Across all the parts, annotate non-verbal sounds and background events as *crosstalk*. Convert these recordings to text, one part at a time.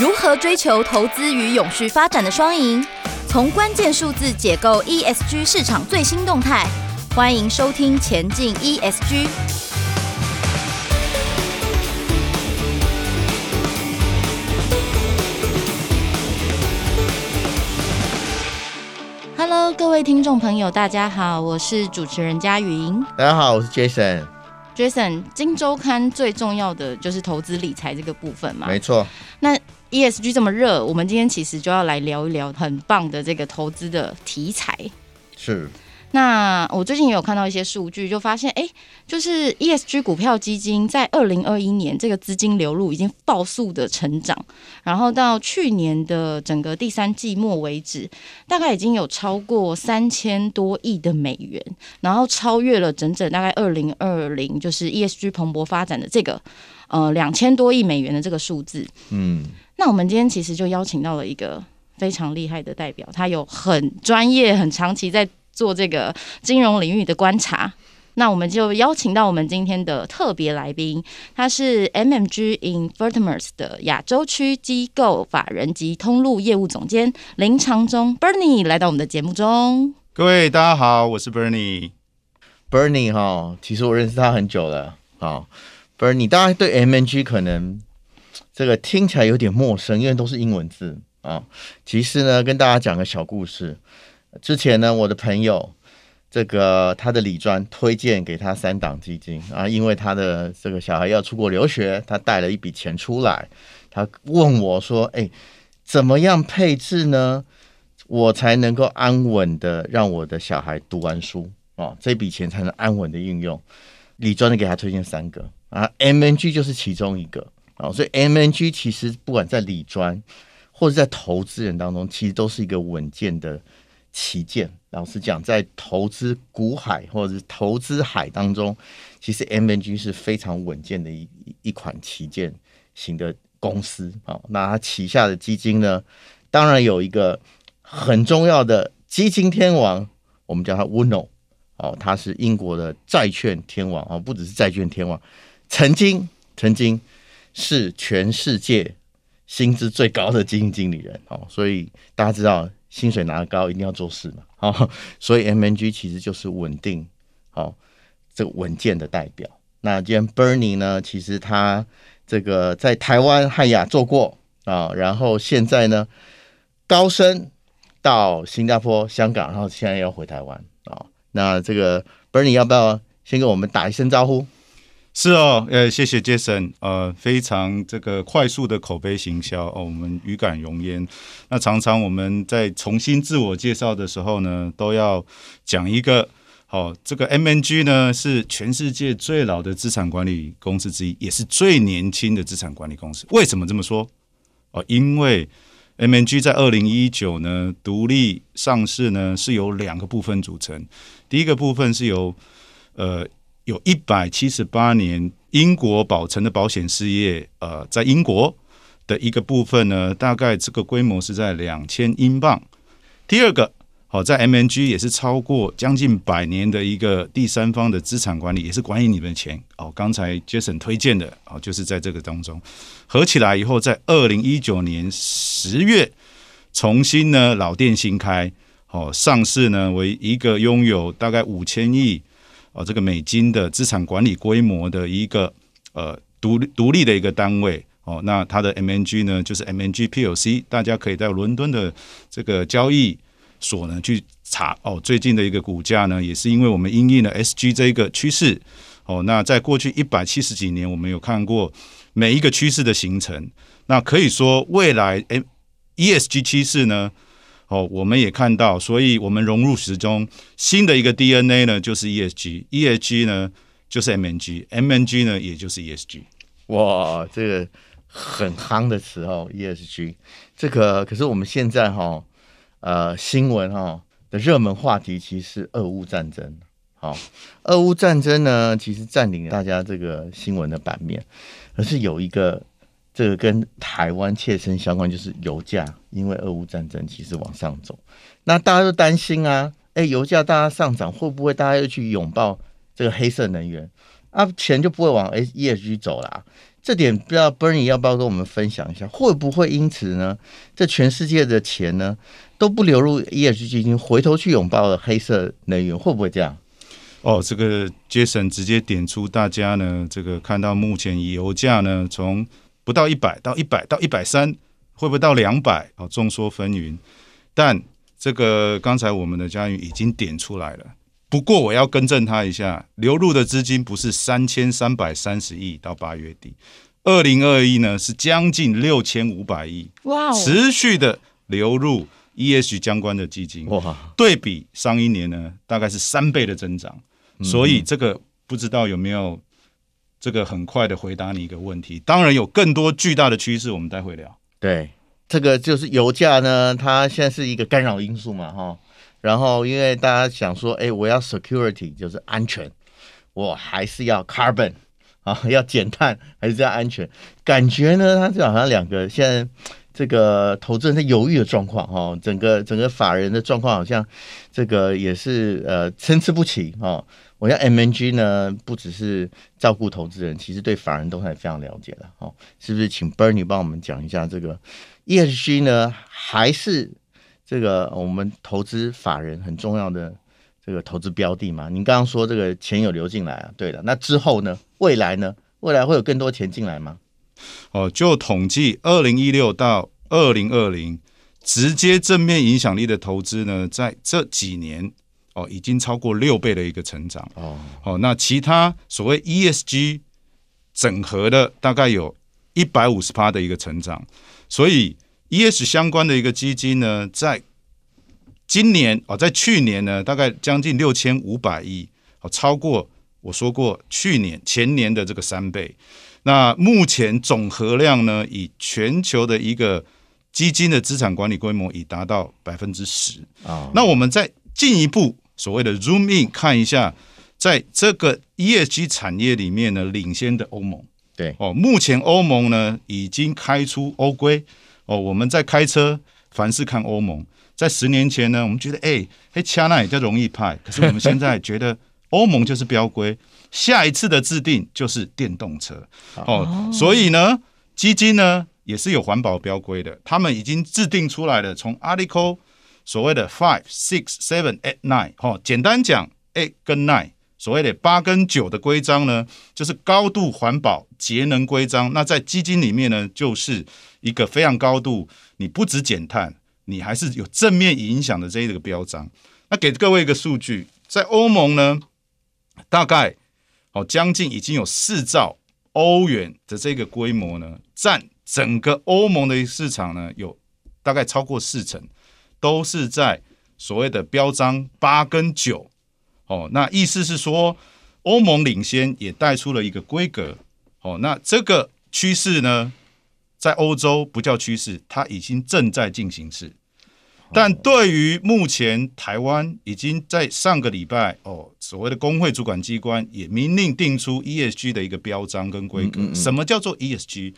如何追求投资与永续发展的双赢？从关键数字解构 ESG 市场最新动态。欢迎收听《前进 ESG》。Hello，各位听众朋友，大家好，我是主持人佳云。大家好，我是 Jason。Jason，金周刊最重要的就是投资理财这个部分嘛？没错。那 ESG 这么热，我们今天其实就要来聊一聊很棒的这个投资的题材。是。那我最近也有看到一些数据，就发现，哎，就是 ESG 股票基金在二零二一年这个资金流入已经爆速的成长，然后到去年的整个第三季末为止，大概已经有超过三千多亿的美元，然后超越了整整大概二零二零就是 ESG 蓬勃发展的这个呃两千多亿美元的这个数字。嗯，那我们今天其实就邀请到了一个非常厉害的代表，他有很专业、很长期在。做这个金融领域的观察，那我们就邀请到我们今天的特别来宾，他是 MMG Investments 的亚洲区机构法人及通路业务总监林长忠 Bernie 来到我们的节目中。各位大家好，我是 Bernie。Bernie 哈，其实我认识他很久了啊。Bernie，大家对 MMG 可能这个听起来有点陌生，因为都是英文字啊。其实呢，跟大家讲个小故事。之前呢，我的朋友这个他的理专推荐给他三档基金啊，因为他的这个小孩要出国留学，他带了一笔钱出来，他问我说：“哎，怎么样配置呢？我才能够安稳的让我的小孩读完书啊，这笔钱才能安稳的运用。”理专的给他推荐三个啊，MNG 就是其中一个啊，所以 MNG 其实不管在理专或者在投资人当中，其实都是一个稳健的。旗舰，老实讲，在投资股海或者是投资海当中，其实 MNG 是非常稳健的一一款旗舰型的公司啊。那它旗下的基金呢，当然有一个很重要的基金天王，我们叫它 wuno 哦，他是英国的债券天王啊，不只是债券天王，曾经曾经是全世界薪资最高的基金经理人哦，所以大家知道。薪水拿得高，一定要做事嘛，好，*laughs* 所以 MNG 其实就是稳定，好，这个稳健的代表。那今天 Bernie 呢，其实他这个在台湾汉雅做过啊，然后现在呢高升到新加坡、香港，然后现在要回台湾啊。那这个 Bernie 要不要先跟我们打一声招呼？是哦，呃，谢谢 Jason，呃，非常这个快速的口碑行销哦，我们语感容焉。那常常我们在重新自我介绍的时候呢，都要讲一个，好、哦，这个 MNG 呢是全世界最老的资产管理公司之一，也是最年轻的资产管理公司。为什么这么说？哦，因为 MNG 在二零一九呢独立上市呢，是由两个部分组成，第一个部分是由呃。有一百七十八年英国保存的保险事业，呃，在英国的一个部分呢，大概这个规模是在两千英镑。第二个，好，在 MNG 也是超过将近百年的一个第三方的资产管理，也是管理你们的钱。哦，刚才 Jason 推荐的，哦，就是在这个当中合起来以后，在二零一九年十月重新呢老店新开，哦，上市呢为一个拥有大概五千亿。哦，这个美金的资产管理规模的一个呃独独立的一个单位哦，那它的 MNG 呢就是 MNG PLC，大家可以在伦敦的这个交易所呢去查哦。最近的一个股价呢，也是因为我们因应了 SG 这一个趋势哦。那在过去一百七十几年，我们有看过每一个趋势的形成，那可以说未来 M ESG 趋势呢。哦，我们也看到，所以我们融入时中新的一个 DNA 呢，就是 ESG，ESG 呢就是 MNG，MNG 呢也就是 ESG。哇，这个很夯的词哦，ESG。这个可是我们现在哈、哦，呃，新闻哈、哦、的热门话题其实是俄乌战争。好，俄乌战争呢，其实占领了大家这个新闻的版面，而是有一个。这个跟台湾切身相关，就是油价，因为俄乌战争其实往上走，那大家都担心啊，哎，油价大家上涨，会不会大家又去拥抱这个黑色能源？啊，钱就不会往 ESG 走啦。这点不知道 Bernie 要不要跟我们分享一下？会不会因此呢，这全世界的钱呢都不流入 ESG 基金，回头去拥抱了黑色能源，会不会这样？哦，这个 Jason 直接点出大家呢，这个看到目前油价呢，从不到一百到一百到一百三，会不会到两百？哦，众说纷纭。但这个刚才我们的嘉云已经点出来了。不过我要更正他一下，流入的资金不是三千三百三十亿到八月底，二零二一呢是将近六千五百亿，哇，持续的流入 ESG 相关的基金，哇，对比上一年呢大概是三倍的增长。所以这个不知道有没有这个很快的回答你一个问题。当然有更多巨大的趋势，我们待会聊。对，这个就是油价呢，它现在是一个干扰因素嘛，哈。然后因为大家想说，哎，我要 security 就是安全，我还是要 carbon 啊，*laughs* 要减碳还是要安全？感觉呢，它就好像两个现在这个投资人在犹豫的状况哈，整个整个法人的状况好像这个也是呃参差不齐哈。我想 M&G 呢，不只是照顾投资人，其实对法人都还非常了解的，哈，是不是？请 Bernie 帮我们讲一下这个 ESG 呢，还是这个我们投资法人很重要的这个投资标的嘛？您刚刚说这个钱有流进来啊，对的。那之后呢？未来呢？未来会有更多钱进来吗？哦，就统计二零一六到二零二零，直接正面影响力的投资呢，在这几年。哦，已经超过六倍的一个成长哦。哦，那其他所谓 ESG 整合的大概有一百五十趴的一个成长，所以 ES 相关的一个基金呢，在今年哦，在去年呢，大概将近六千五百亿，哦，超过我说过去年前年的这个三倍。那目前总和量呢，以全球的一个基金的资产管理规模已达到百分之十啊。那我们再进一步。所谓的 zoom in 看一下，在这个 ESG 产业里面呢，领先的欧盟，对哦，目前欧盟呢已经开出欧规哦。我们在开车，凡是看欧盟，在十年前呢，我们觉得哎，嘿，掐那也叫容易派，可是我们现在觉得欧盟就是标规，*laughs* 下一次的制定就是电动车哦。所以呢，基金呢也是有环保标规的，他们已经制定出来了，从 Article。所谓的 five, six, seven, eight, nine，哈，简单讲，eight 跟 nine，所谓的八跟九的规章呢，就是高度环保节能规章。那在基金里面呢，就是一个非常高度，你不只减碳，你还是有正面影响的这一个标章。那给各位一个数据，在欧盟呢，大概哦将近已经有四兆欧元的这个规模呢，占整个欧盟的市场呢，有大概超过四成。都是在所谓的标章八跟九，哦，那意思是说，欧盟领先也带出了一个规格，哦，那这个趋势呢，在欧洲不叫趋势，它已经正在进行式。但对于目前台湾已经在上个礼拜，哦，所谓的工会主管机关也明令定出 ESG 的一个标章跟规格。什么叫做 ESG？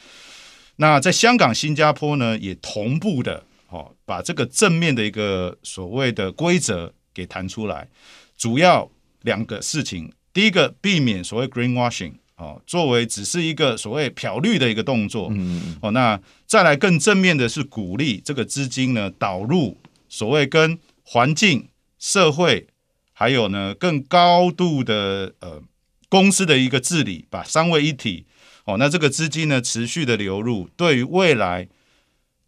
那在香港、新加坡呢，也同步的。哦，把这个正面的一个所谓的规则给谈出来，主要两个事情。第一个，避免所谓 greenwashing，哦，作为只是一个所谓漂绿的一个动作。嗯，哦，那再来更正面的是鼓励这个资金呢导入所谓跟环境、社会，还有呢更高度的呃公司的一个治理，把三位一体。哦，那这个资金呢持续的流入，对于未来。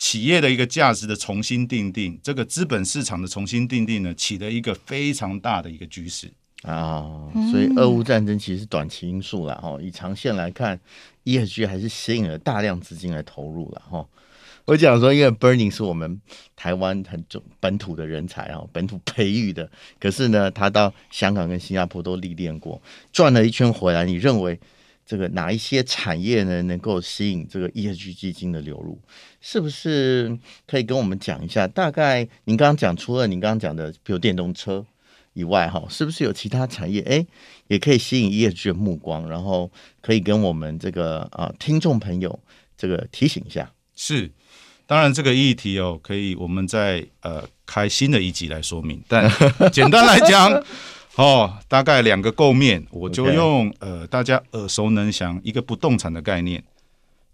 企业的一个价值的重新定定，这个资本市场的重新定定呢，起了一个非常大的一个局势啊。所以，俄乌战争其实是短期因素了哈。以长线来看，ESG 还是吸引了大量资金来投入了哈。我讲说，因为 Burning 是我们台湾很重本土的人才啊，本土培育的。可是呢，他到香港跟新加坡都历练过，转了一圈回来，你认为？这个哪一些产业呢，能够吸引这个 ESG 基金的流入？是不是可以跟我们讲一下？大概您刚刚讲，除了您刚刚讲的，比如电动车以外，哈，是不是有其他产业？哎，也可以吸引 ESG 的目光，然后可以跟我们这个啊听众朋友这个提醒一下。是，当然这个议题哦，可以我们再呃开新的一集来说明。但简单来讲。*laughs* 哦，大概两个构面，我就用、呃大家耳熟能详一个不动产的概念，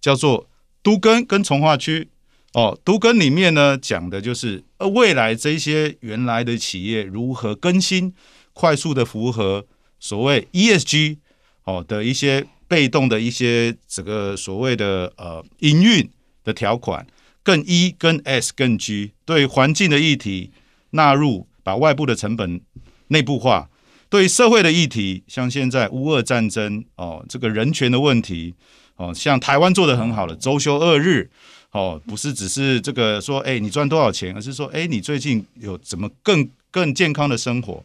叫做都更跟从化区。哦，都更里面呢讲的就是呃未来这些原来的企业如何更新，快速的符合所谓 ESG 哦的一些被动的一些这个所谓的呃营运的条款，更 E 跟 S 更 G 对环境的议题纳入，把外部的成本内部化，对社会的议题，像现在乌俄战争哦，这个人权的问题哦，像台湾做得很好的周休二日。哦，不是只是这个说，哎，你赚多少钱，而是说，哎，你最近有怎么更更健康的生活？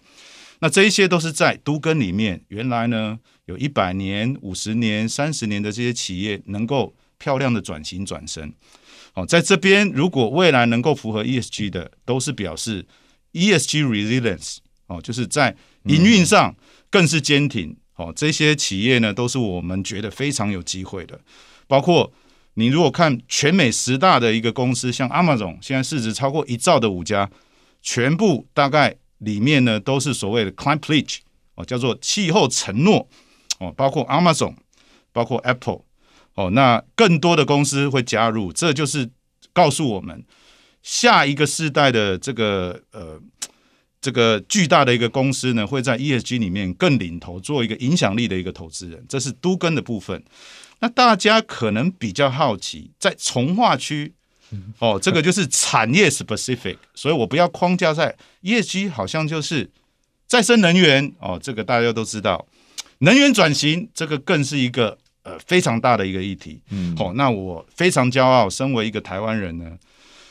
那这一些都是在都更里面，原来呢有一百年、五十年、三十年的这些企业能够漂亮的转型转身。哦，在这边如果未来能够符合 ESG 的，都是表示 ESG resilience 哦，就是在营运上更是坚挺。哦，这些企业呢都是我们觉得非常有机会的，包括。你如果看全美十大的一个公司，像 Amazon，现在市值超过一兆的五家，全部大概里面呢都是所谓的 Climate Pledge 哦，叫做气候承诺哦，包括 Amazon，包括 Apple 哦，那更多的公司会加入，这就是告诉我们下一个世代的这个呃这个巨大的一个公司呢，会在 ESG 里面更领头，做一个影响力的一个投资人，这是都根的部分。那大家可能比较好奇，在从化区，哦，这个就是产业 specific，*laughs* 所以我不要框架在 ESG，好像就是再生能源哦，这个大家都知道，能源转型这个更是一个呃非常大的一个议题。嗯，好，那我非常骄傲，身为一个台湾人呢，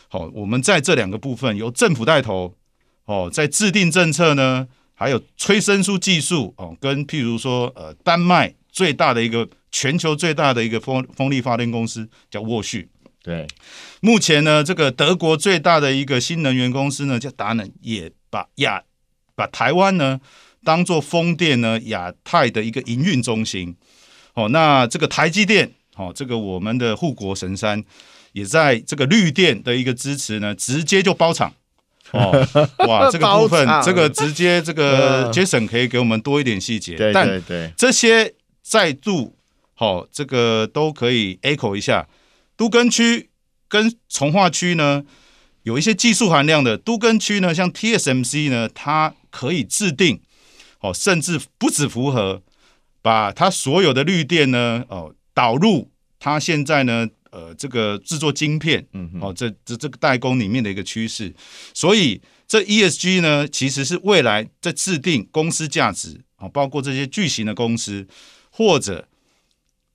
好，我们在这两个部分由政府带头，哦，在制定政策呢，还有催生出技术哦，跟譬如说呃丹麦最大的一个。全球最大的一个风风力发电公司叫沃旭，对。目前呢，这个德国最大的一个新能源公司呢叫达能，也把亚把台湾呢当做风电呢亚太的一个营运中心。哦，那这个台积电，哦，这个我们的护国神山，也在这个绿电的一个支持呢，直接就包厂。*laughs* 哦，哇，*laughs* 这个部分，这个直接这个 Jason 可以给我们多一点细节。对对对，这些再度。好，这个都可以 echo 一下。都更区跟从化区呢，有一些技术含量的。都更区呢，像 TSMC 呢，它可以制定，哦，甚至不止符合，把它所有的绿电呢，哦，导入它现在呢，呃，这个制作晶片，嗯，哦，这这这个代工里面的一个趋势。所以这 ESG 呢，其实是未来在制定公司价值，啊，包括这些巨型的公司或者。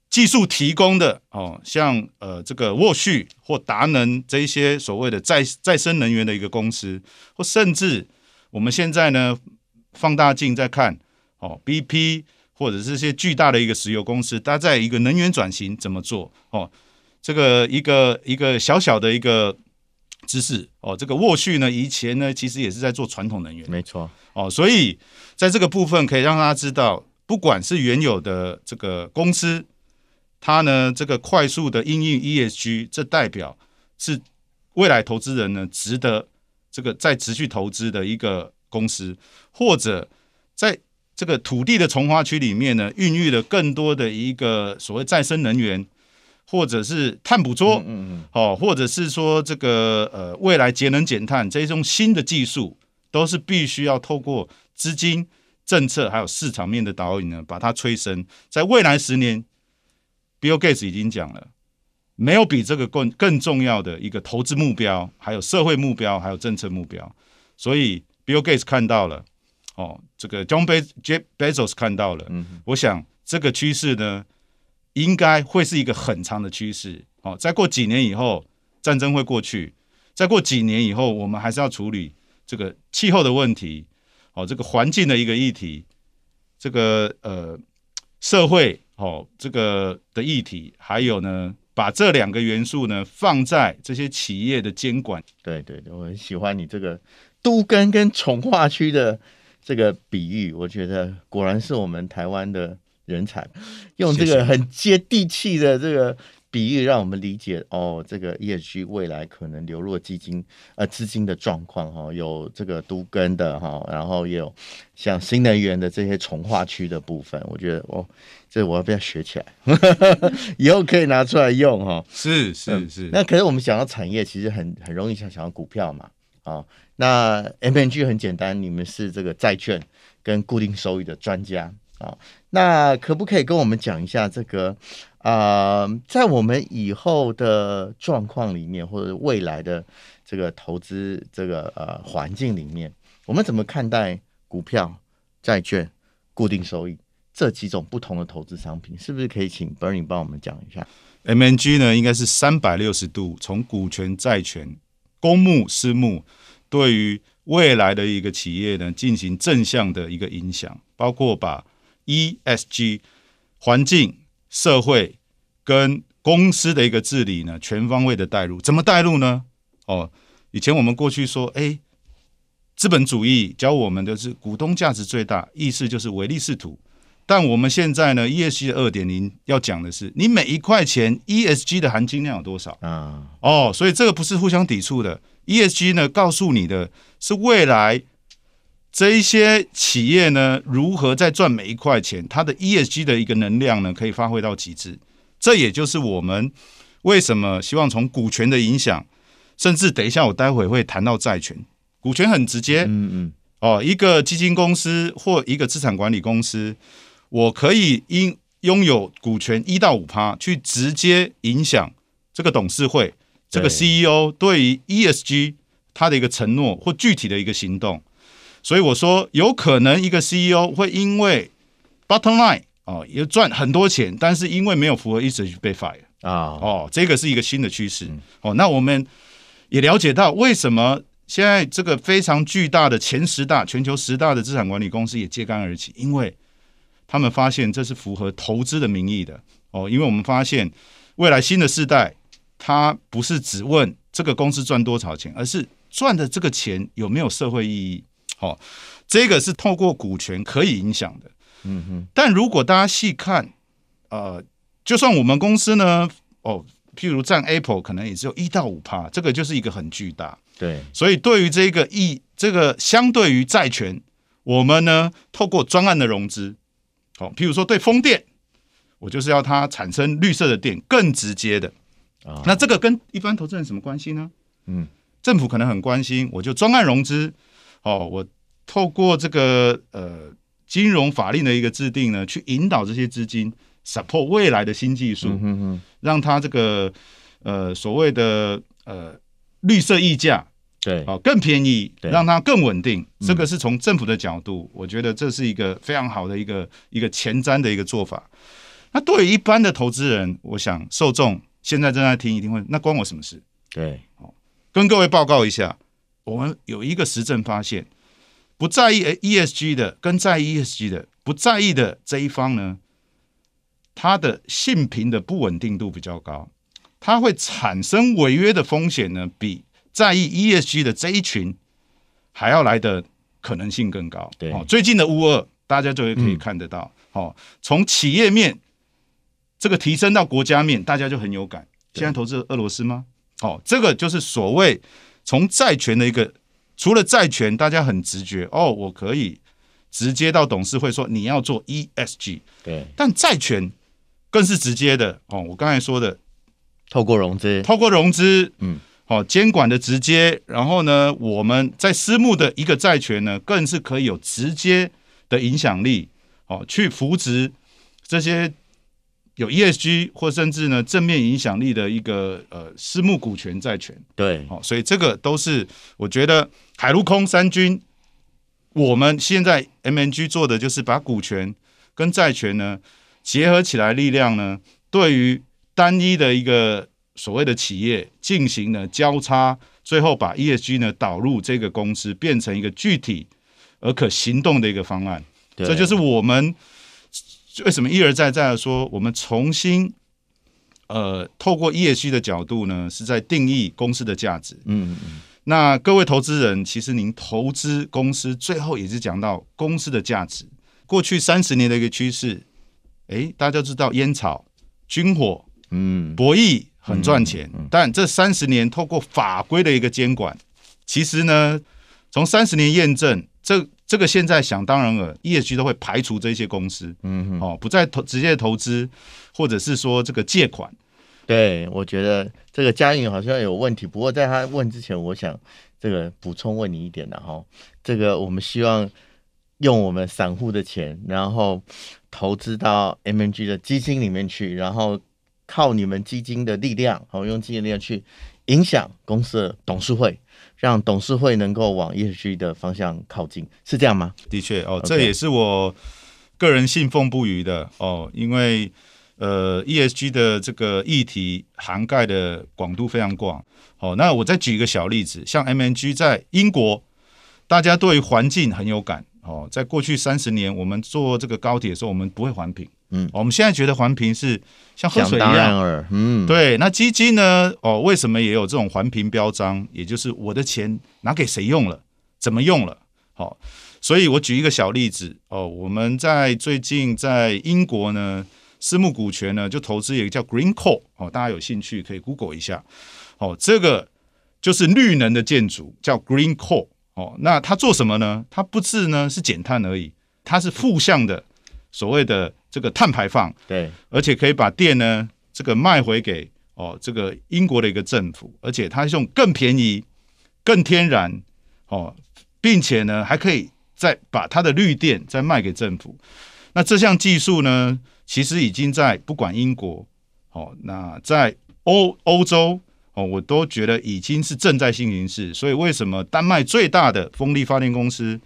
技术提供的哦，像呃这个沃旭或达能这一些所谓的再再生能源的一个公司，或甚至我们现在呢放大镜在看哦，BP 或者是这些巨大的一个石油公司，它在一个能源转型怎么做哦？这个一个一个小小的一个知识哦，这个沃旭呢以前呢其实也是在做传统能源，没错哦，所以在这个部分可以让大家知道，不管是原有的这个公司。它呢，这个快速的应用 ESG，这代表是未来投资人呢值得这个再持续投资的一个公司，或者在这个土地的从化区里面呢，孕育了更多的一个所谓再生能源，或者是碳捕捉，嗯嗯，哦，或者是说这个呃未来节能减碳这一种新的技术，都是必须要透过资金、政策还有市场面的导引呢，把它催生，在未来十年。Bill Gates 已经讲了，没有比这个更更重要的一个投资目标，还有社会目标，还有政策目标。所以 Bill Gates 看到了，哦，这个 John Jeff Bezos 看到了。嗯，我想这个趋势呢，应该会是一个很长的趋势。哦，再过几年以后，战争会过去；再过几年以后，我们还是要处理这个气候的问题。哦，这个环境的一个议题，这个呃社会。哦，这个的议题，还有呢，把这两个元素呢放在这些企业的监管。对对对，我很喜欢你这个都更跟重化区的这个比喻，我觉得果然是我们台湾的人才，用这个很接地气的这个比喻让我们理解哦，这个 ESG 未来可能流入的基金呃资金的状况哈，有这个都根的哈，然后也有像新能源的这些从化区的部分，我觉得哦，这我要不要学起来？*laughs* 以后可以拿出来用哈。是是是、嗯。那可是我们想到产业，其实很很容易想想到股票嘛啊。那 M N G 很简单，你们是这个债券跟固定收益的专家啊。那可不可以跟我们讲一下这个？啊、在我们以后的状况里面，或者未来的这个投资这个呃环境里面，我们怎么看待股票、债券、固定收益这几种不同的投资商品？是不是可以请 Bernie 帮我们讲一下？MNG 呢，应该是三百六十度从股权、债权、公募、私募，对于未来的一个企业呢进行正向的一个影响，包括把 ESG 环境。社会跟公司的一个治理呢，全方位的带入，怎么带入呢？哦，以前我们过去说，哎，资本主义教我们的是股东价值最大，意思就是唯利是图。但我们现在呢，ESG 的二点零要讲的是，你每一块钱 ESG 的含金量有多少啊？哦，所以这个不是互相抵触的。ESG 呢，告诉你的是未来。这一些企业呢，如何在赚每一块钱？它的 ESG 的一个能量呢，可以发挥到极致。这也就是我们为什么希望从股权的影响，甚至等一下我待会会谈到债权。股权很直接，嗯嗯，哦，一个基金公司或一个资产管理公司，我可以因拥有股权一到五趴，去直接影响这个董事会、这个 CEO 对于 ESG 他的一个承诺或具体的一个行动。所以我说，有可能一个 CEO 会因为 bottom line 哦，也赚很多钱，但是因为没有符合 ESG 被 fire 啊，哦，这个是一个新的趋势。哦，那我们也了解到，为什么现在这个非常巨大的前十大、全球十大的资产管理公司也揭竿而起，因为他们发现这是符合投资的名义的。哦，因为我们发现未来新的世代，他不是只问这个公司赚多少钱，而是赚的这个钱有没有社会意义。好、哦，这个是透过股权可以影响的，嗯哼。但如果大家细看，呃，就算我们公司呢，哦，譬如占 Apple 可能也只有一到五趴，这个就是一个很巨大。对，所以对于这个一这个相对于债权，我们呢透过专案的融资，好、哦，譬如说对风电，我就是要它产生绿色的电，更直接的。啊，那这个跟一般投资人什么关系呢？嗯，政府可能很关心，我就专案融资。哦，我透过这个呃金融法令的一个制定呢，去引导这些资金 support 未来的新技术，嗯、哼哼让它这个呃所谓的呃绿色溢价对哦更便宜，让它更稳定。这个是从政府的角度，我觉得这是一个非常好的一个一个前瞻的一个做法。那对于一般的投资人，我想受众现在正在听，一定会那关我什么事？对，哦，跟各位报告一下。我们有一个实证发现，不在意 ESG 的跟在意 ESG 的不在意的这一方呢，它的性平的不稳定度比较高，它会产生违约的风险呢，比在意 ESG 的这一群还要来的可能性更高。对，哦，最近的乌二，大家就会可以看得到。哦，从企业面这个提升到国家面，大家就很有感。现在投资俄罗斯吗？哦，这个就是所谓。从债权的一个，除了债权，大家很直觉哦，我可以直接到董事会说你要做 ESG，对，但债权更是直接的哦。我刚才说的，透过融资，透过融资，嗯，好，监管的直接，然后呢，我们在私募的一个债权呢，更是可以有直接的影响力，哦，去扶植这些。有 ESG 或甚至呢正面影响力的一个呃私募股权债权，对，哦，所以这个都是我觉得海陆空三军，我们现在 MNG 做的就是把股权跟债权呢结合起来，力量呢对于单一的一个所谓的企业进行了交叉，最后把 ESG 呢导入这个公司，变成一个具体而可行动的一个方案，这就是我们。为什么一而再再而说，我们重新呃透过 ESG 的角度呢，是在定义公司的价值。嗯嗯。那各位投资人，其实您投资公司，最后也是讲到公司的价值。过去三十年的一个趋势，诶，大家都知道烟草、军火、嗯，博弈很赚钱，嗯、但这三十年透过法规的一个监管，其实呢，从三十年验证，这这个现在想当然了，ESG 都会排除这些公司，嗯哼，哦，不再投直接投资，或者是说这个借款。对，我觉得这个嘉颖好像有问题，不过在他问之前，我想这个补充问你一点的哈，这个我们希望用我们散户的钱，然后投资到 MNG 的基金里面去，然后。靠你们基金的力量，好用基金力量去影响公司的董事会，让董事会能够往 ESG 的方向靠近，是这样吗？的确哦，这也是我个人信奉不渝的哦，因为呃 ESG 的这个议题涵盖的广度非常广。哦，那我再举一个小例子，像 MNG 在英国，大家对于环境很有感哦，在过去三十年，我们坐这个高铁的时候，我们不会环评。嗯，我们现在觉得环评是像喝水一样，嗯，对。那基金呢？哦，为什么也有这种环评标章？也就是我的钱拿给谁用了，怎么用了？好、哦，所以我举一个小例子哦。我们在最近在英国呢，私募股权呢就投资一个叫 Greencore 哦，大家有兴趣可以 Google 一下。哦，这个就是绿能的建筑，叫 Greencore 哦。那它做什么呢？它不是呢是减碳而已，它是负向的。所谓的这个碳排放，对，而且可以把电呢，这个卖回给哦，这个英国的一个政府，而且它用更便宜、更天然哦，并且呢，还可以再把它的绿电再卖给政府。那这项技术呢，其实已经在不管英国哦，那在欧欧洲哦，我都觉得已经是正在进行式。所以为什么丹麦最大的风力发电公司，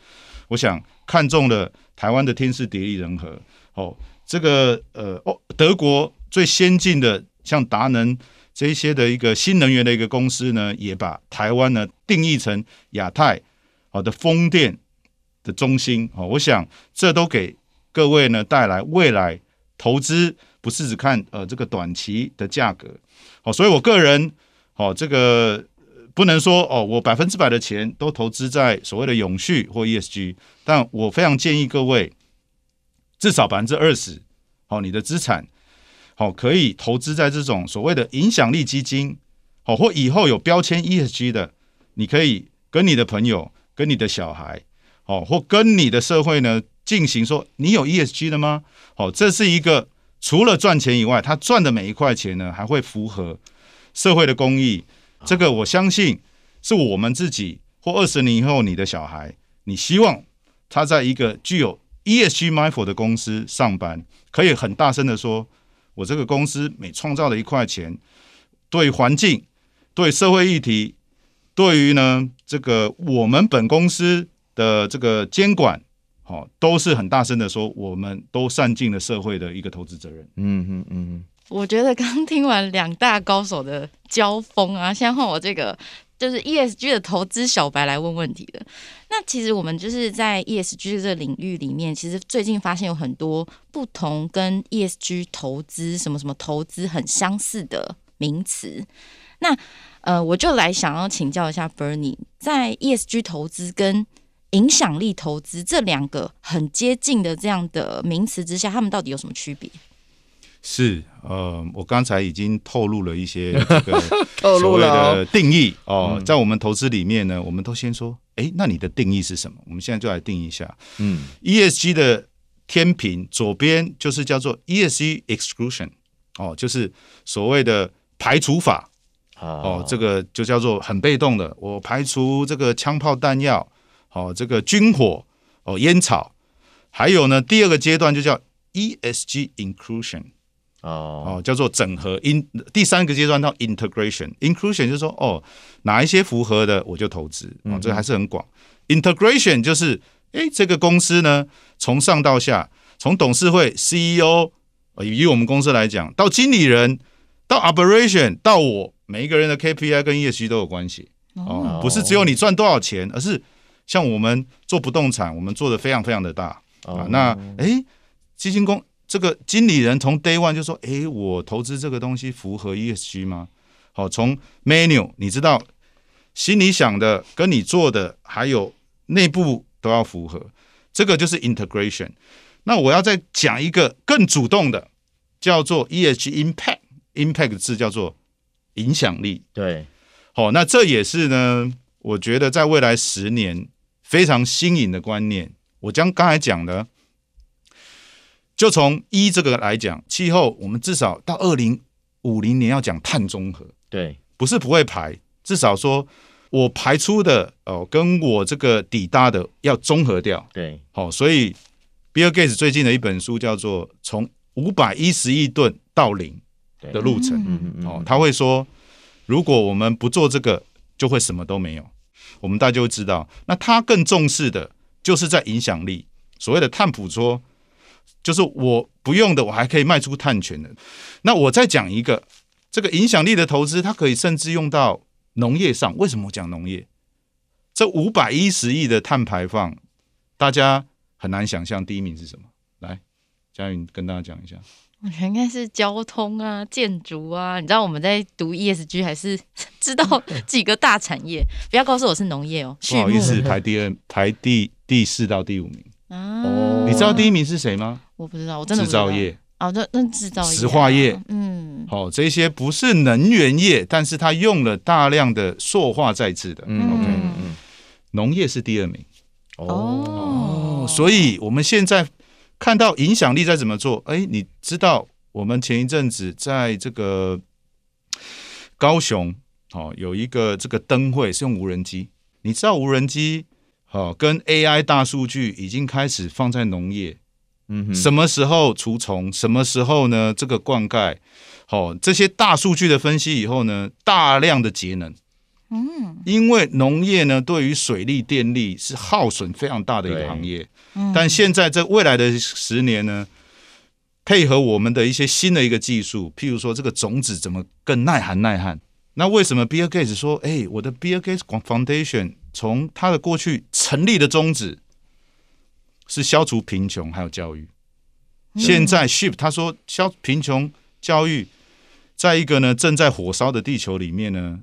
我想看中了。台湾的天时地利人和，哦，这个呃，哦，德国最先进的像达能这些的一个新能源的一个公司呢，也把台湾呢定义成亚太好的风电的中心，哦，我想这都给各位呢带来未来投资不是只看呃这个短期的价格，哦，所以我个人，哦，这个。不能说哦，我百分之百的钱都投资在所谓的永续或 ESG，但我非常建议各位至少百分之二十，好，你的资产好可以投资在这种所谓的影响力基金，好，或以后有标签 ESG 的，你可以跟你的朋友、跟你的小孩，好，或跟你的社会呢进行说，你有 ESG 的吗？好，这是一个除了赚钱以外，他赚的每一块钱呢，还会符合社会的公益。这个我相信是我们自己或二十年以后你的小孩，你希望他在一个具有 ESG mindful 的公司上班，可以很大声的说，我这个公司每创造了一块钱，对环境、对社会议题、对于呢这个我们本公司的这个监管，好，都是很大声的说，我们都善尽了社会的一个投资责任。嗯嗯嗯。我觉得刚听完两大高手的交锋啊，先换我这个就是 ESG 的投资小白来问问题的。那其实我们就是在 ESG 这个领域里面，其实最近发现有很多不同跟 ESG 投资什么什么投资很相似的名词。那呃，我就来想要请教一下 Bernie，在 ESG 投资跟影响力投资这两个很接近的这样的名词之下，他们到底有什么区别？是，呃，我刚才已经透露了一些 *laughs* 这个所谓的定义哦，在我们投资里面呢，我们都先说，哎，那你的定义是什么？我们现在就来定义一下。嗯，ESG 的天平左边就是叫做 ESG exclusion，哦，就是所谓的排除法，哦，这个就叫做很被动的，我排除这个枪炮弹药，哦，这个军火，哦，烟草，还有呢，第二个阶段就叫 ESG inclusion。哦哦，叫做整合。in 第三个阶段到 integration，inclusion 就是说哦，哪一些符合的我就投资哦，这个还是很广。integration 就是哎，这个公司呢，从上到下，从董事会 CEO，以我们公司来讲，到经理人，到 operation，到我每一个人的 KPI 跟业绩都有关系哦，不是只有你赚多少钱，而是像我们做不动产，我们做的非常非常的大啊。那哎，基金公。这个经理人从 day one 就说：“诶，我投资这个东西符合 ESG 吗？”好，从 menu 你知道心里想的跟你做的还有内部都要符合，这个就是 integration。那我要再讲一个更主动的，叫做 ESG impact impact 字叫做影响力。对，好，那这也是呢，我觉得在未来十年非常新颖的观念。我将刚才讲的，就从一这个来讲，气候我们至少到二零五零年要讲碳中和。对，不是不会排，至少说我排出的哦，跟我这个抵达的要综合掉。对，好，所以 Bill Gates 最近的一本书叫做《从五百一十亿吨到零的路程》。嗯嗯哦，他会说，如果我们不做这个，就会什么都没有。我们大家就会知道，那他更重视的。就是在影响力，所谓的碳捕捉，就是我不用的，我还可以卖出碳权的。那我再讲一个，这个影响力的投资，它可以甚至用到农业上。为什么我讲农业？这五百一十亿的碳排放，大家很难想象第一名是什么？来，佳云跟大家讲一下。我觉得应该是交通啊、建筑啊。你知道我们在读 ESG 还是知道几个大产业？不要告诉我是农业哦。不好意思，排第二，排第第四到第五名。哦，你知道第一名是谁吗？我不知道，我真的不知道。制造业哦，那那制造业、石化业，嗯，好、哦，这些不是能源业，但是它用了大量的塑化再制的。嗯 OK，嗯农业是第二名。哦，哦，所以我们现在。看到影响力在怎么做？哎，你知道我们前一阵子在这个高雄，哦，有一个这个灯会是用无人机。你知道无人机，哦，跟 AI 大数据已经开始放在农业。嗯，什么时候除虫？什么时候呢？这个灌溉，哦，这些大数据的分析以后呢，大量的节能。嗯，因为农业呢，对于水利、电力是耗损非常大的一个行业。嗯，但现在这未来的十年呢，配合我们的一些新的一个技术，譬如说这个种子怎么更耐寒耐旱？那为什么 Bill Gates 说，哎，我的 Bill Gates Foundation 从他的过去成立的宗旨是消除贫穷还有教育。现在 Shift 他说消贫穷教育，在一个呢正在火烧的地球里面呢。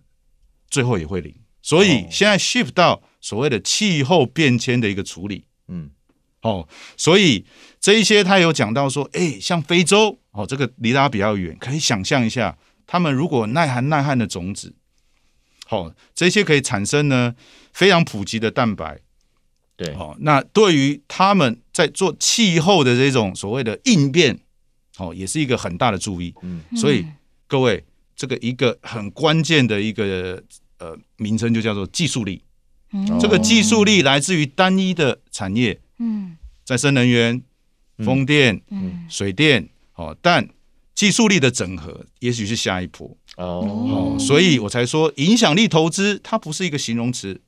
最后也会零，所以现在 shift 到所谓的气候变迁的一个处理，嗯，哦，所以这一些他有讲到说，哎，像非洲，哦，这个离大家比较远，可以想象一下，他们如果耐寒耐旱的种子，好，这些可以产生呢非常普及的蛋白，对，哦，那对于他们在做气候的这种所谓的应变，哦，也是一个很大的注意，嗯，所以各位。这个一个很关键的一个呃名称就叫做技术力，嗯、这个技术力来自于单一的产业，嗯，再生能源、风电、嗯、水电，哦，但技术力的整合也许是下一波。哦，哦，所以我才说影响力投资它不是一个形容词，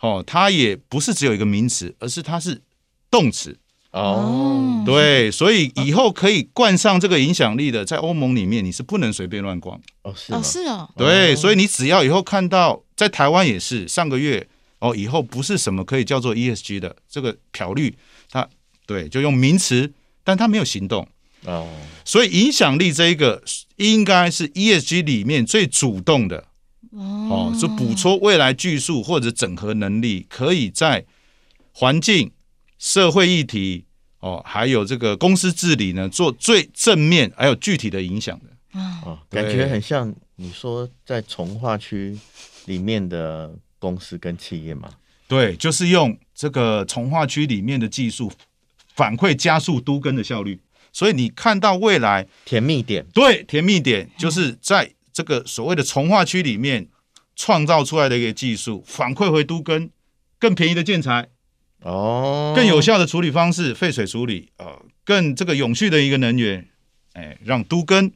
哦，它也不是只有一个名词，而是它是动词。哦，对，所以以后可以冠上这个影响力的，在欧盟里面你是不能随便乱逛。哦，是哦，是哦，对，所以你只要以后看到，在台湾也是上个月哦，以后不是什么可以叫做 ESG 的这个漂绿，它对，就用名词，但它没有行动哦，所以影响力这一个应该是 ESG 里面最主动的哦，是捕捉未来技术或者整合能力，可以在环境。社会议题哦，还有这个公司治理呢，做最正面还有具体的影响的。哦，感觉很像你说在从化区里面的公司跟企业嘛？对，就是用这个从化区里面的技术反馈加速都更的效率，所以你看到未来甜蜜点，对，甜蜜点就是在这个所谓的从化区里面创造出来的一个技术反馈回都更更便宜的建材。哦，更有效的处理方式，废水处理，呃，更这个永续的一个能源，哎，让都更，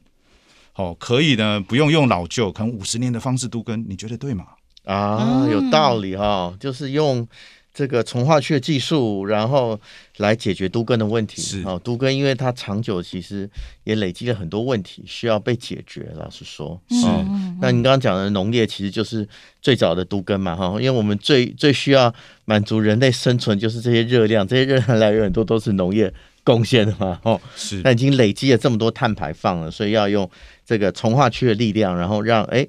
哦，可以呢，不用用老旧，可能五十年的方式都更，你觉得对吗？啊，有道理哈、哦，就是用。这个从化区的技术，然后来解决都根的问题。是哦，都根因为它长久其实也累积了很多问题，需要被解决。老实说，是。哦、那你刚刚讲的农业其实就是最早的都根嘛，哈，因为我们最最需要满足人类生存就是这些热量，这些热量来源很多都是农业贡献的嘛，哦，是。那已经累积了这么多碳排放了，所以要用这个从化区的力量，然后让哎，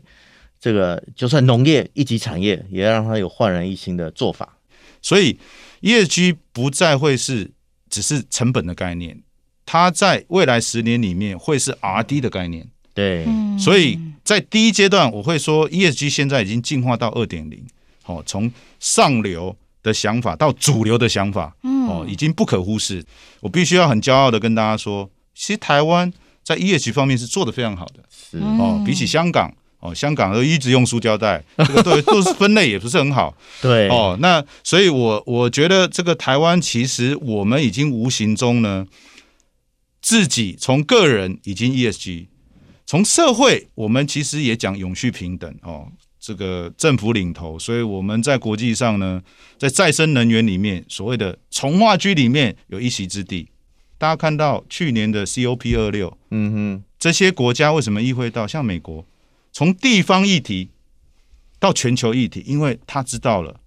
这个就算农业一级产业，也要让它有焕然一新的做法。所以 ESG 不再会是只是成本的概念，它在未来十年里面会是 RD 的概念。对，所以在第一阶段，我会说 ESG 现在已经进化到二点零，哦，从上流的想法到主流的想法，哦，已经不可忽视。我必须要很骄傲的跟大家说，其实台湾在 ESG 方面是做的非常好的，是哦，比起香港。哦，香港都一直用塑胶袋，*laughs* 这个都都是分类也不是很好。对，哦，那所以我，我我觉得这个台湾其实我们已经无形中呢，自己从个人已经 ESG，从社会我们其实也讲永续平等哦，这个政府领头，所以我们在国际上呢，在再生能源里面，所谓的从化区里面有一席之地。大家看到去年的 COP 二六，嗯哼，这些国家为什么意会到像美国？从地方议题到全球议题，因为他知道了，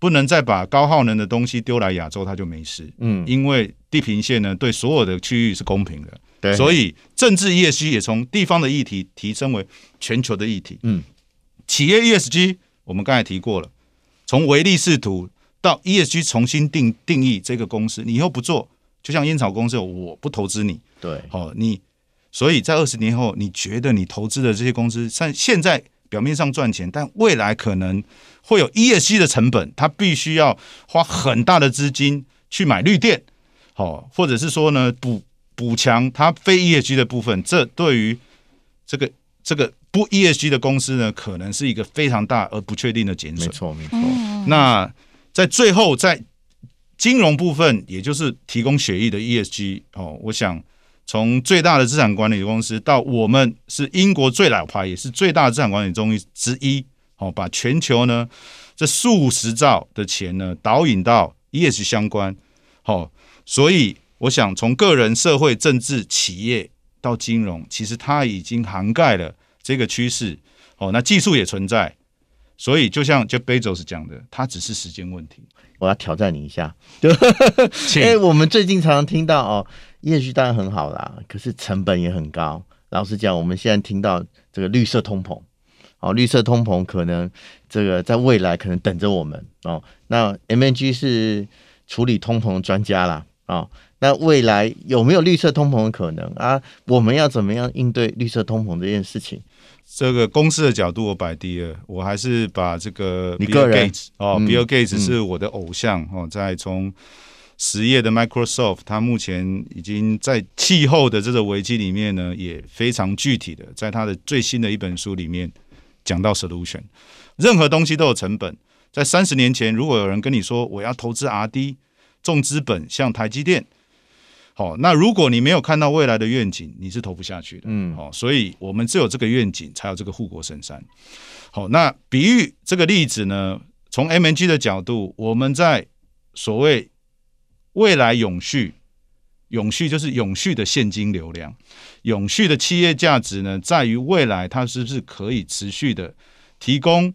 不能再把高耗能的东西丢来亚洲，他就没事。嗯，因为地平线呢，对所有的区域是公平的。对，所以政治 ESG 也从地方的议题提升为全球的议题。嗯，企业 ESG 我们刚才提过了，从唯利是图到 ESG 重新定定义这个公司，你以后不做，就像烟草公司，我不投资你。对，好，你。所以在二十年后，你觉得你投资的这些公司，像现在表面上赚钱，但未来可能会有 ESG 的成本，它必须要花很大的资金去买绿电，好，或者是说呢，补补强它非 ESG 的部分，这对于这个这个不 ESG 的公司呢，可能是一个非常大而不确定的减损。没错，没错。那在最后，在金融部分，也就是提供血液的 ESG，哦，我想。从最大的资产管理公司到我们是英国最老牌也是最大的资产管理中心之一，哦，把全球呢这数十兆的钱呢导引到 ESG 相关，好，所以我想从个人、社会、政治、企业到金融，其实它已经涵盖了这个趋势，哦，那技术也存在，所以就像 Jeff Bezos 讲的，它只是时间问题。我要挑战你一下，对，*laughs* 哎，我们最近常常听到哦。ESG 当然很好啦，可是成本也很高。老实讲，我们现在听到这个绿色通膨，哦，绿色通膨可能这个在未来可能等着我们哦。那 MNG 是处理通膨的专家啦，哦，那未来有没有绿色通膨的可能啊？我们要怎么样应对绿色通膨这件事情？这个公司的角度我摆低了，我还是把这个 Bill Gates 哦，嗯，Bill Gates 是我的偶像，嗯，哦，在从。实业的 Microsoft，它目前已经在气候的这个危机里面呢，也非常具体的，在它的最新的一本书里面讲到 solution。任何东西都有成本，在三十年前，如果有人跟你说我要投资 RD 重资本，像台积电，好，那如果你没有看到未来的愿景，你是投不下去的。嗯，好，所以我们只有这个愿景，才有这个护国神山。好，那比喻这个例子呢，从 M N G 的角度，我们在所谓未来永续，永续就是永续的现金流量，永续的企业价值呢，在于未来它是不是可以持续的提供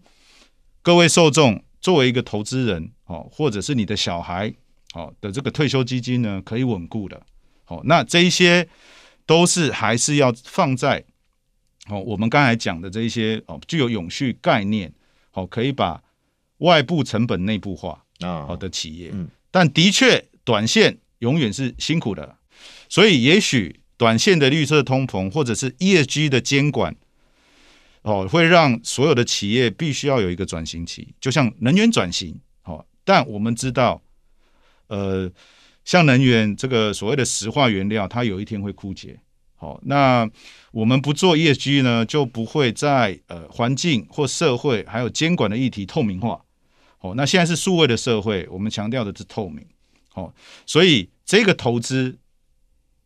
各位受众作为一个投资人哦，或者是你的小孩哦的这个退休基金呢，可以稳固的。哦，那这一些都是还是要放在哦我们刚才讲的这一些哦具有永续概念哦，可以把外部成本内部化啊好的企业，嗯，但的确。短线永远是辛苦的，所以也许短线的绿色通膨或者是 ESG 的监管，哦，会让所有的企业必须要有一个转型期，就像能源转型，哦，但我们知道，呃，像能源这个所谓的石化原料，它有一天会枯竭，好，那我们不做 ESG 呢，就不会在呃环境或社会还有监管的议题透明化，哦，那现在是数位的社会，我们强调的是透明。哦，所以这个投资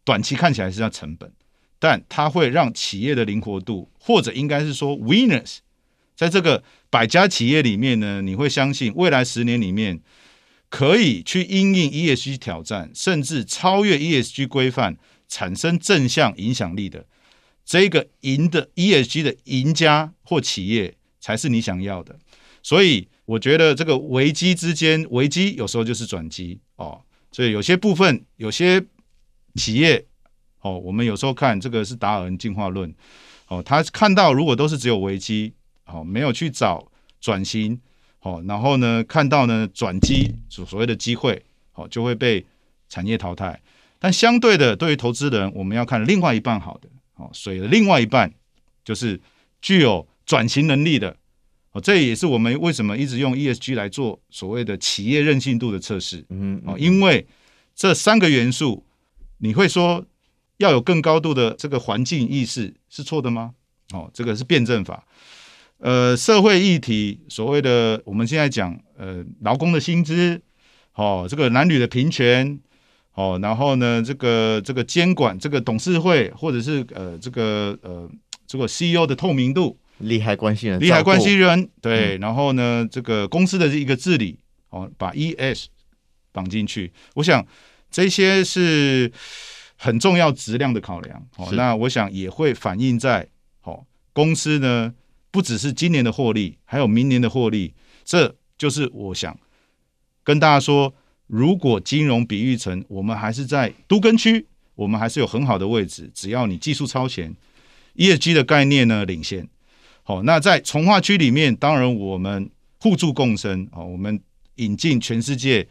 短期看起来是要成本，但它会让企业的灵活度，或者应该是说 winners，在这个百家企业里面呢，你会相信未来十年里面可以去因应 ESG 挑战，甚至超越 ESG 规范，产生正向影响力的这个赢的 ESG 的赢家或企业，才是你想要的。所以。我觉得这个危机之间，危机有时候就是转机哦。所以有些部分，有些企业哦，我们有时候看这个是达尔文进化论哦，他看到如果都是只有危机哦，没有去找转型哦，然后呢看到呢转机所所谓的机会哦，就会被产业淘汰。但相对的，对于投资人，我们要看另外一半好的哦，水的另外一半就是具有转型能力的。哦，这也是我们为什么一直用 ESG 来做所谓的企业韧性度的测试。嗯，哦，因为这三个元素，你会说要有更高度的这个环境意识是错的吗？哦，这个是辩证法。呃，社会议题，所谓的我们现在讲，呃，劳工的薪资，哦，这个男女的平权，哦，然后呢，这个这个监管，这个董事会或者是呃，这个呃，这个 CEO 的透明度。利害关系人，利害关系人，对，然后呢，这个公司的一个治理，哦，把 ES 绑进去，我想这些是很重要质量的考量，哦，那我想也会反映在，哦，公司呢，不只是今年的获利，还有明年的获利，这就是我想跟大家说，如果金融比喻成我们还是在都更区，我们还是有很好的位置，只要你技术超前业绩的概念呢领先。好，那在重化区里面，当然我们互助共生啊，我们引进全世界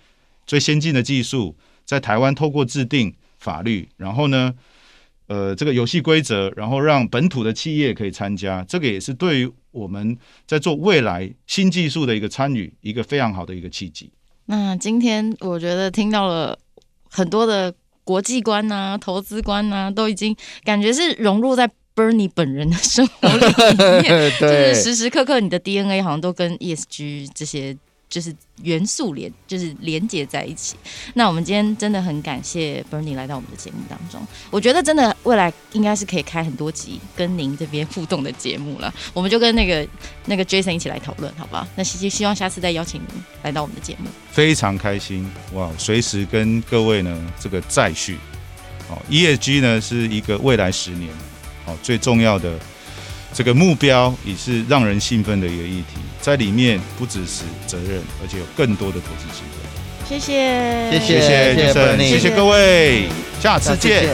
最先进的技术，在台湾透过制定法律，然后呢，呃，这个游戏规则，然后让本土的企业可以参加，这个也是对于我们在做未来新技术的一个参与，一个非常好的一个契机。那今天我觉得听到了很多的国际观啊、投资观啊，都已经感觉是融入在。Bernie 本人的生活里面，*laughs* 就是时时刻刻你的 DNA 好像都跟 ESG 这些就是元素连，就是连接在一起。那我们今天真的很感谢 Bernie 来到我们的节目当中。我觉得真的未来应该是可以开很多集跟您这边互动的节目了。我们就跟那个那个 Jason 一起来讨论，好不好？那希希望下次再邀请您来到我们的节目。非常开心哇！随时跟各位呢这个再续。哦，ESG 呢是一个未来十年。最重要的这个目标也是让人兴奋的一个议题，在里面不只是责任，而且有更多的投资机会。谢谢，谢谢，谢谢，谢谢各位，下次见。